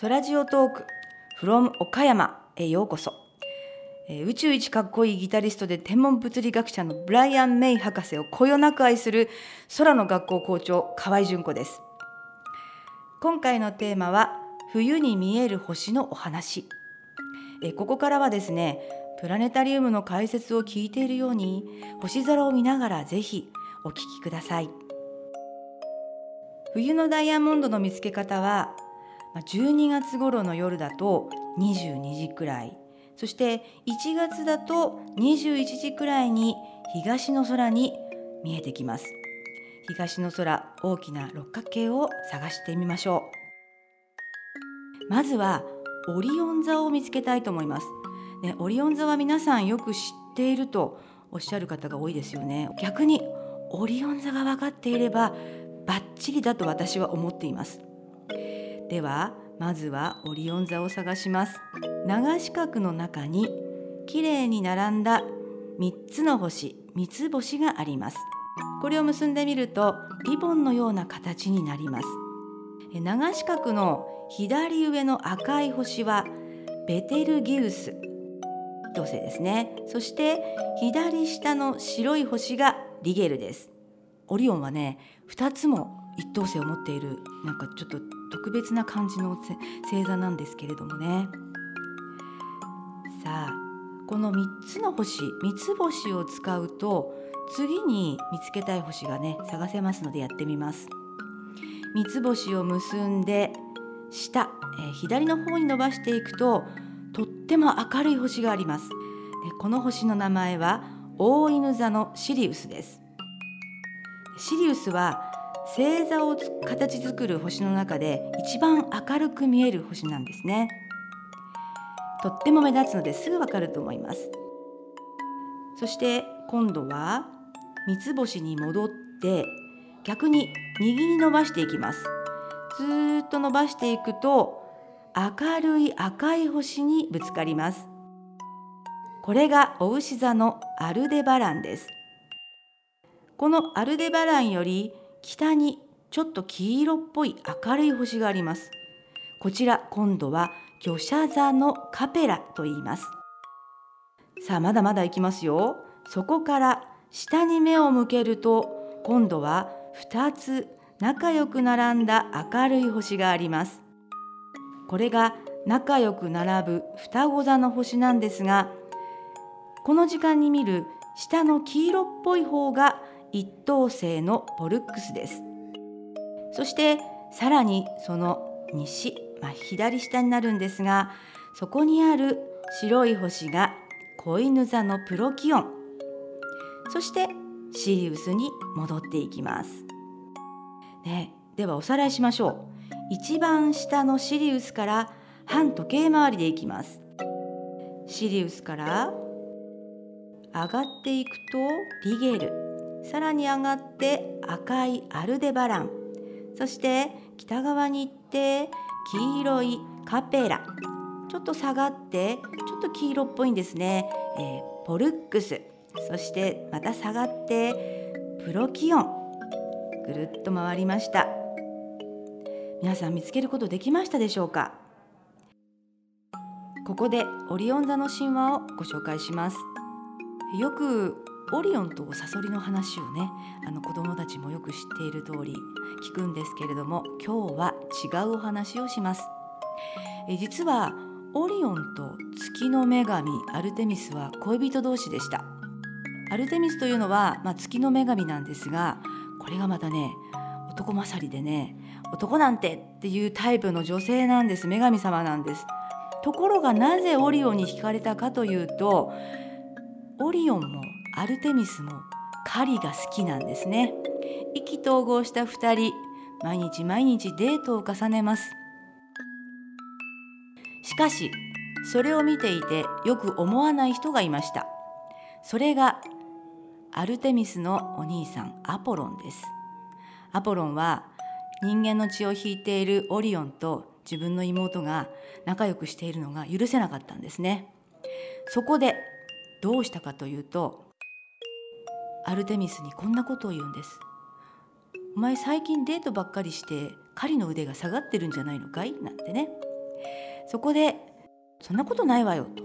ソラジオトーク from 岡山へようこそ、宇宙一かっこいいギタリストで天文物理学者のブライアン・メイ博士をこよなく愛する空の学校校長河合純子です。今回のテーマは冬に見える星のお話。えここからはですねプラネタリウムの解説を聞いているように星空を見ながらぜひお聞きください。冬のダイヤモンドの見つけ方は12月頃の夜だと22時くらい。そして1月だと21時くらいに東の空に見えてきます。東の空大きな六角形を探してみましょう。まずはオリオン座を見つけたいと思います。ね、オリオン座は皆さんよく知っているとおっしゃる方が多いですよね。逆にオリオン座が分かっていればバッチリだと私は思っています。ではまずはオリオン座を探します。長四角の中にきれいに並んだ3つの星三つ星があります。これを結んでみるとリボンのような形になります。長四角の左上の赤い星はベテルギウス。等星ですね。そして左下の白い星がリゲルです。オリオンはね2つも一等星を持っているなんかちょっと特別な感じの星座なんですけれどもね。さあこの3つの星三つ星を使うと次に見つけたい星がね探せますのでやってみます。三つ星を結んで下、えー左の方に伸ばしていくととっても明るい星があります。でこの星の名前は大犬座のシリウスです。シリウスは星座を形作る星の中で一番明るく見える星なんですね。とっても目立つのですぐわかると思います。そして今度は三つ星に戻って逆に右に伸ばしていきます。ずーっと伸ばしていくと明るい赤い星にぶつかります。これがお牛座のアルデバランです。このアルデバランより北にちょっと黄色っぽい明るい星があります。こちら今度は魚舎座のカペラと言います。さあまだまだ行きますよ。そこから下に目を向けると今度は2つ仲良く並んだ明るい星があります。これが仲良く並ぶ双子座の星なんですがこの時間に見る下の黄色っぽい方が一等星のポルックスです。そしてさらにその西、まあ、左下になるんですがそこにある白い星が子犬座のプロキオン。そしてシリウスに戻っていきます、ね、ではおさらいしましょう。一番下のシリウスから反時計回りでいきます。シリウスから上がっていくとリゲル。さらに上がって赤いアルデバラン。そして北側に行って黄色いカペラ。ちょっと下がってちょっと黄色っぽいんですね、えーポルックス。そしてまた下がってプロキオン。ぐるっと回りました。皆さん見つけることできましたでしょうか？ここでオリオン座の神話をご紹介します。よくオリオンとサソリの話をねあの子供たちもよく知っている通り聞くんですけれども今日は違うお話をします。え実はオリオンと月の女神アルテミスは恋人同士でした。アルテミスというのは、まあ、月の女神なんですがこれがまたね男勝りでね男なんてっていうタイプの女性なんです。女神様なんです。ところがなぜオリオンに惹かれたかというとオリオンもアルテミスも狩りが好きなんですね。意気投合した2人毎日毎日デートを重ねます。しかしそれを見ていてよく思わない人がいました。それがアルテミスのお兄さんアポロンです。アポロンは人間の血を引いているオリオンと自分の妹が仲良くしているのが許せなかったんですね。そこでどうしたかというとアルテミスにこんなことを言うんです。お前最近デートばっかりして狩りの腕が下がってるんじゃないのかい？なんてね。そこでそんなことないわよと。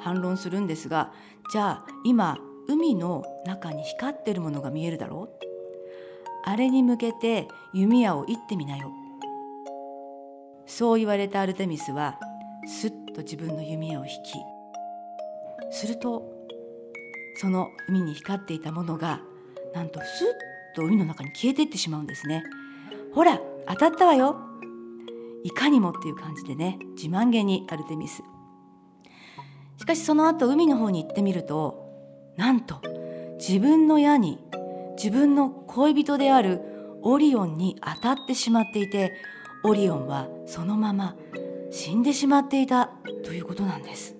反論するんですがじゃあ今海の中に光ってるものが見えるだろう？あれに向けて弓矢を射ってみなよ。そう言われたアルテミスはすっと自分の弓矢を引きするとその海に光っていたものがなんとスッと海の中に消えていってしまうんですね。ほら当たったわよ。いかにもっていう感じでね自慢げにアルテミス。しかしその後海の方に行ってみるとなんと自分の矢に自分の恋人であるオリオンに当たってしまっていてオリオンはそのまま死んでしまっていたということなんです。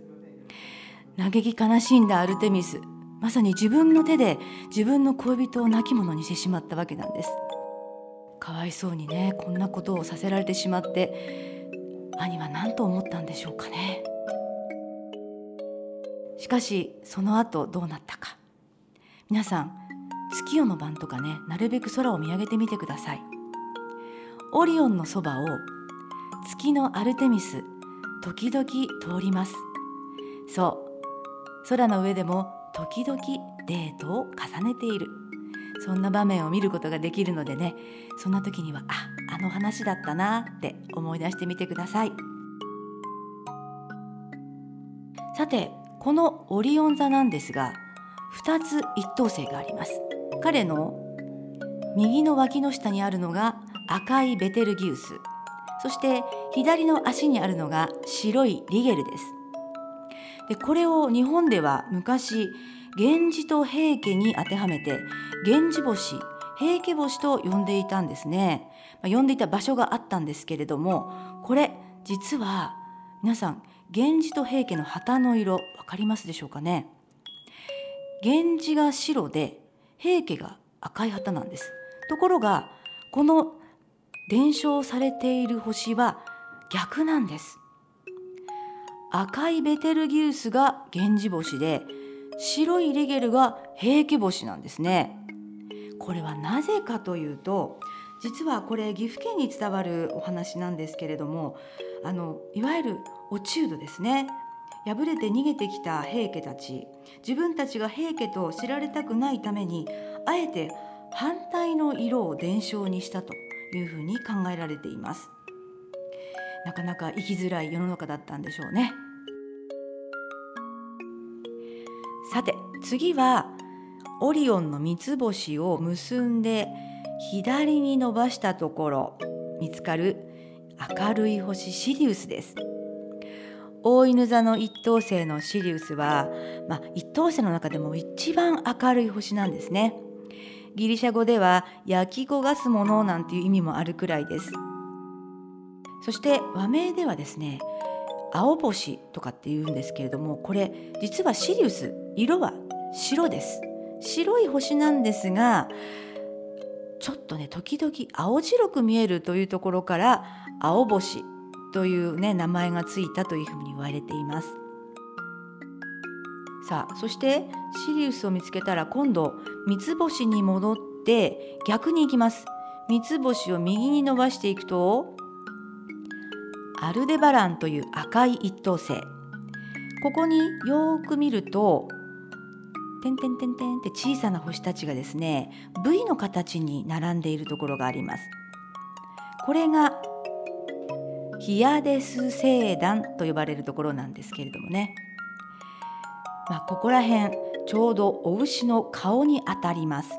嘆き悲しんだアルテミス。まさに自分の手で自分の恋人を亡き者にしてしまったわけなんです。かわいそうにねこんなことをさせられてしまって兄は何と思ったんでしょうかね。しかしその後どうなったか。皆さん月夜の晩とかねなるべく空を見上げてみてください。オリオンのそばを月のアルテミス時々通ります。そう。空の上でも時々デートを重ねている。そんな場面を見ることができるのでね。そんな時にはああの話だったなって思い出してみてください。さてこのオリオン座なんですが2つ一等星があります。彼の右の脇の下にあるのが赤いベテルギウス。そして左の足にあるのが白いリゲルです。でこれを日本では昔源氏と平家に当てはめて源氏星平家星と呼んでいたんですね、まあ、呼んでいた場所があったんですけれどもこれ実は皆さん源氏と平家の旗の色分かりますでしょうかね？源氏が白で平家が赤い旗なんです。ところがこの伝承されている星は逆なんです。赤いベテルギウスが源氏星で白いレゲルが平家星なんですね。これはなぜかというと実はこれ岐阜県に伝わるお話なんですけれどもあのいわゆる落人ですね。敗れて逃げてきた平家たち自分たちが平家と知られたくないためにあえて反対の色を伝承にしたというふうに考えられています。なかなか生きづらい世の中だったんでしょうね。さて次はオリオンの三つ星を結んで左に伸ばしたところ見つかる明るい星シリウスです。大犬座の一等星のシリウスは、まあ、一等星の中でも一番明るい星なんですね。ギリシャ語では焼き焦がすものなんていう意味もあるくらいです。そして和名ではですね青星とかって言うんですけれどもこれ実はシリウス色は白です。白い星なんですがちょっとね時々青白く見えるというところから青星というね名前がついたというふうに言われています。さあそしてシリウスを見つけたら今度三つ星に戻って逆に行きます。三つ星を右に伸ばしていくとアルデバランという赤い一等星。ここによく見ると点々点々って小さな星たちがですね V の形に並んでいるところがあります。これがヒアデス星団と呼ばれるところなんですけれどもね、まあ、ここら辺ちょうどお牛の顔にあたります。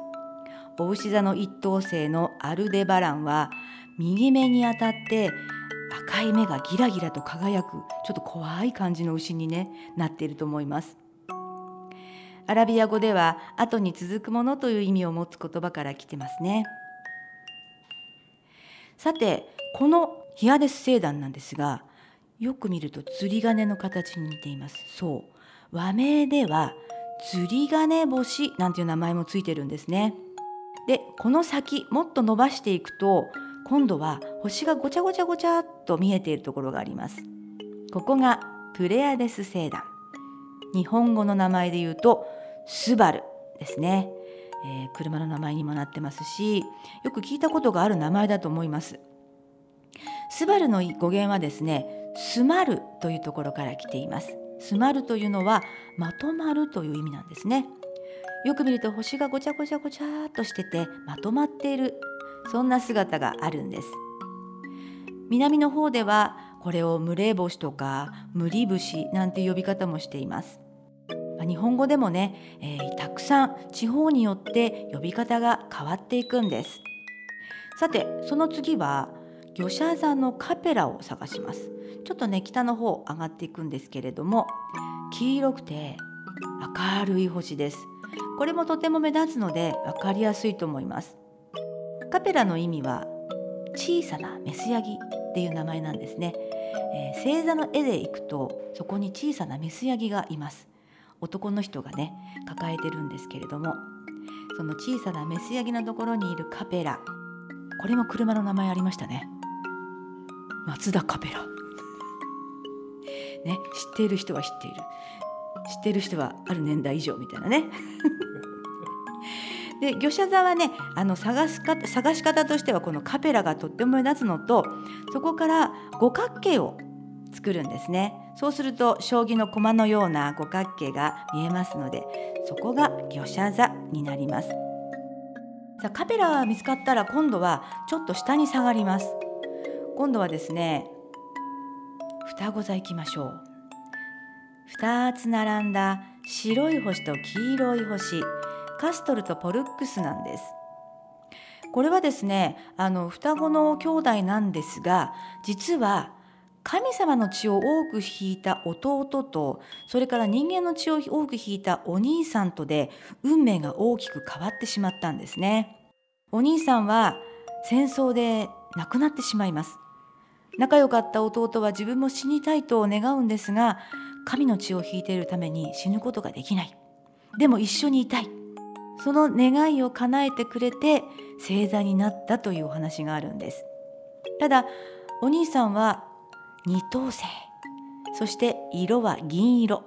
お牛座の一等星のアルデバランは右目にあたって赤い目がギラギラと輝くちょっと怖い感じの牛に、ね、なっていると思います。アラビア語では後に続くものという意味を持つ言葉から来てますね。さてこのヒアデス星団なんですがよく見ると釣り鐘の形に似ています。そう。和名では釣り鐘星なんていう名前もついてるんですね。でこの先もっと伸ばしていくと今度は星がごちゃごちゃごちゃっと見えているところがあります。ここがプレアデス星団。日本語の名前で言うとスバルですね、えー、車の名前にもなってますしよく聞いたことがある名前だと思います。スバルの語源はですねスマルというところから来ています。スマルというのはまとまるという意味なんですね。よく見ると星がごちゃごちゃごちゃっとしててまとまっているそんな姿があるんです。南の方ではこれを群れ星とか無理節なんて呼び方もしています。日本語でもね、えー、たくさん地方によって呼び方が変わっていくんです。さてその次は魚舎座のカペラを探します。ちょっとね北の方上がっていくんですけれども黄色くて明るい星です。これもとても目立つので分かりやすいと思います。カペラの意味は小さなメスヤギっていう名前なんですね、えー、星座の絵でいくとそこに小さなメスヤギがいます。男の人がね抱えてるんですけれどもその小さなメスヤギのところにいるカペラこれも車の名前ありましたね。松田カペラ。ね知っている人は知っている。知っている人はある年代以上みたいなね。で魚舎座はねあの探すか探し方としてはこのカペラがとっても目立つのとそこから五角形を作るんですね。そうすると将棋の駒のような五角形が見えますのでそこが魚舎座になります。さあカペラが見つかったら今度はちょっと下に下がります。今度はですね双子座行きましょう。2つ並んだ白い星と黄色い星。カストルとポルックスなんです。これはですねあの双子の兄弟なんですが実は神様の血を多く引いた弟とそれから人間の血を多く引いたお兄さんとで運命が大きく変わってしまったんですね。お兄さんは戦争で亡くなってしまいます。仲良かった弟は自分も死にたいと願うんですが神の血を引いているために死ぬことができない。でも一緒にいたい。その願いを叶えてくれて星座になったというお話があるんです。ただお兄さんは二等星。そして色は銀色。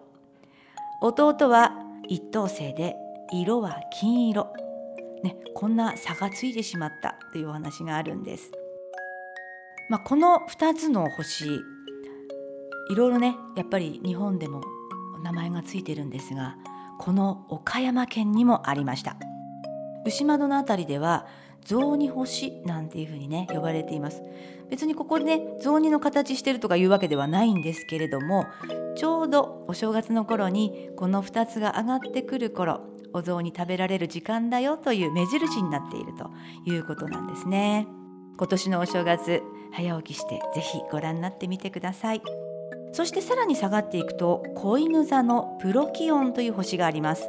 弟は一等星で色は金色。ね、こんな差がついてしまったというお話があるんです。まあ、この2つの星いろいろねやっぱり日本でも名前がついてるんですがこの岡山県にもありました。牛窓の辺りでは雑煮星なんていうふうにね呼ばれています。別にここでね雑煮の形してるとかいうわけではないんですけれどもちょうどお正月の頃にこの2つが上がってくる頃お雑煮食べられる時間だよという目印になっているということなんですね。今年のお正月早起きしてぜひご覧になってみてください。そしてさらに下がっていくと子犬座のプロキオンという星があります。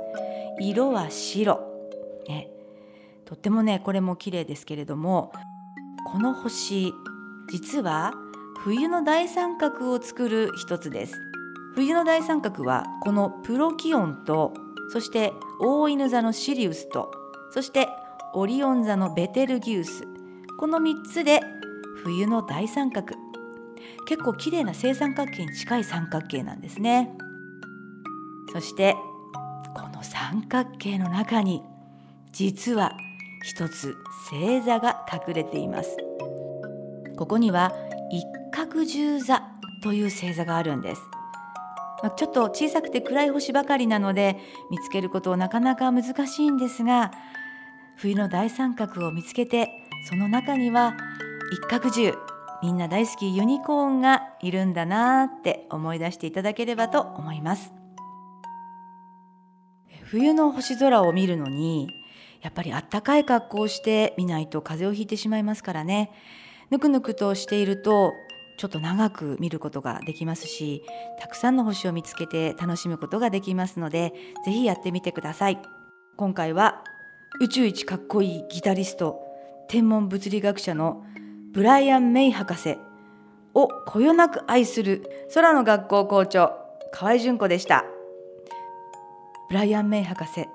色は白、ね、とってもねこれも綺麗ですけれどもこの星実は冬の大三角を作る一つです。冬の大三角はこのプロキオンとそして大犬座のシリウスとそしてオリオン座のベテルギウス。この3つで冬の大三角。結構綺麗な正三角形に近い三角形なんですね。そしてこの三角形の中に実は一つ星座が隠れています。ここには一角十座という星座があるんです。ちょっと小さくて暗い星ばかりなので見つけることなかなか難しいんですが冬の大三角を見つけてその中には一角獣みんな大好きユニコーンがいるんだなって思い出していただければと思います。冬の星空を見るのにやっぱりあったかい格好をして見ないと風邪をひいてしまいますからね。ぬくぬくとしているとちょっと長く見ることができますしたくさんの星を見つけて楽しむことができますのでぜひやってみてください。今回は宇宙一かっこいいギタリスト天文物理学者のブライアン・メイ博士をこよなく愛する空の学校校長河合純子でした。ブライアン・メイ博士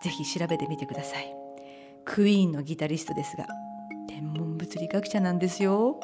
ぜひ調べてみてください。クイーンのギタリストですが天文物理学者なんですよ。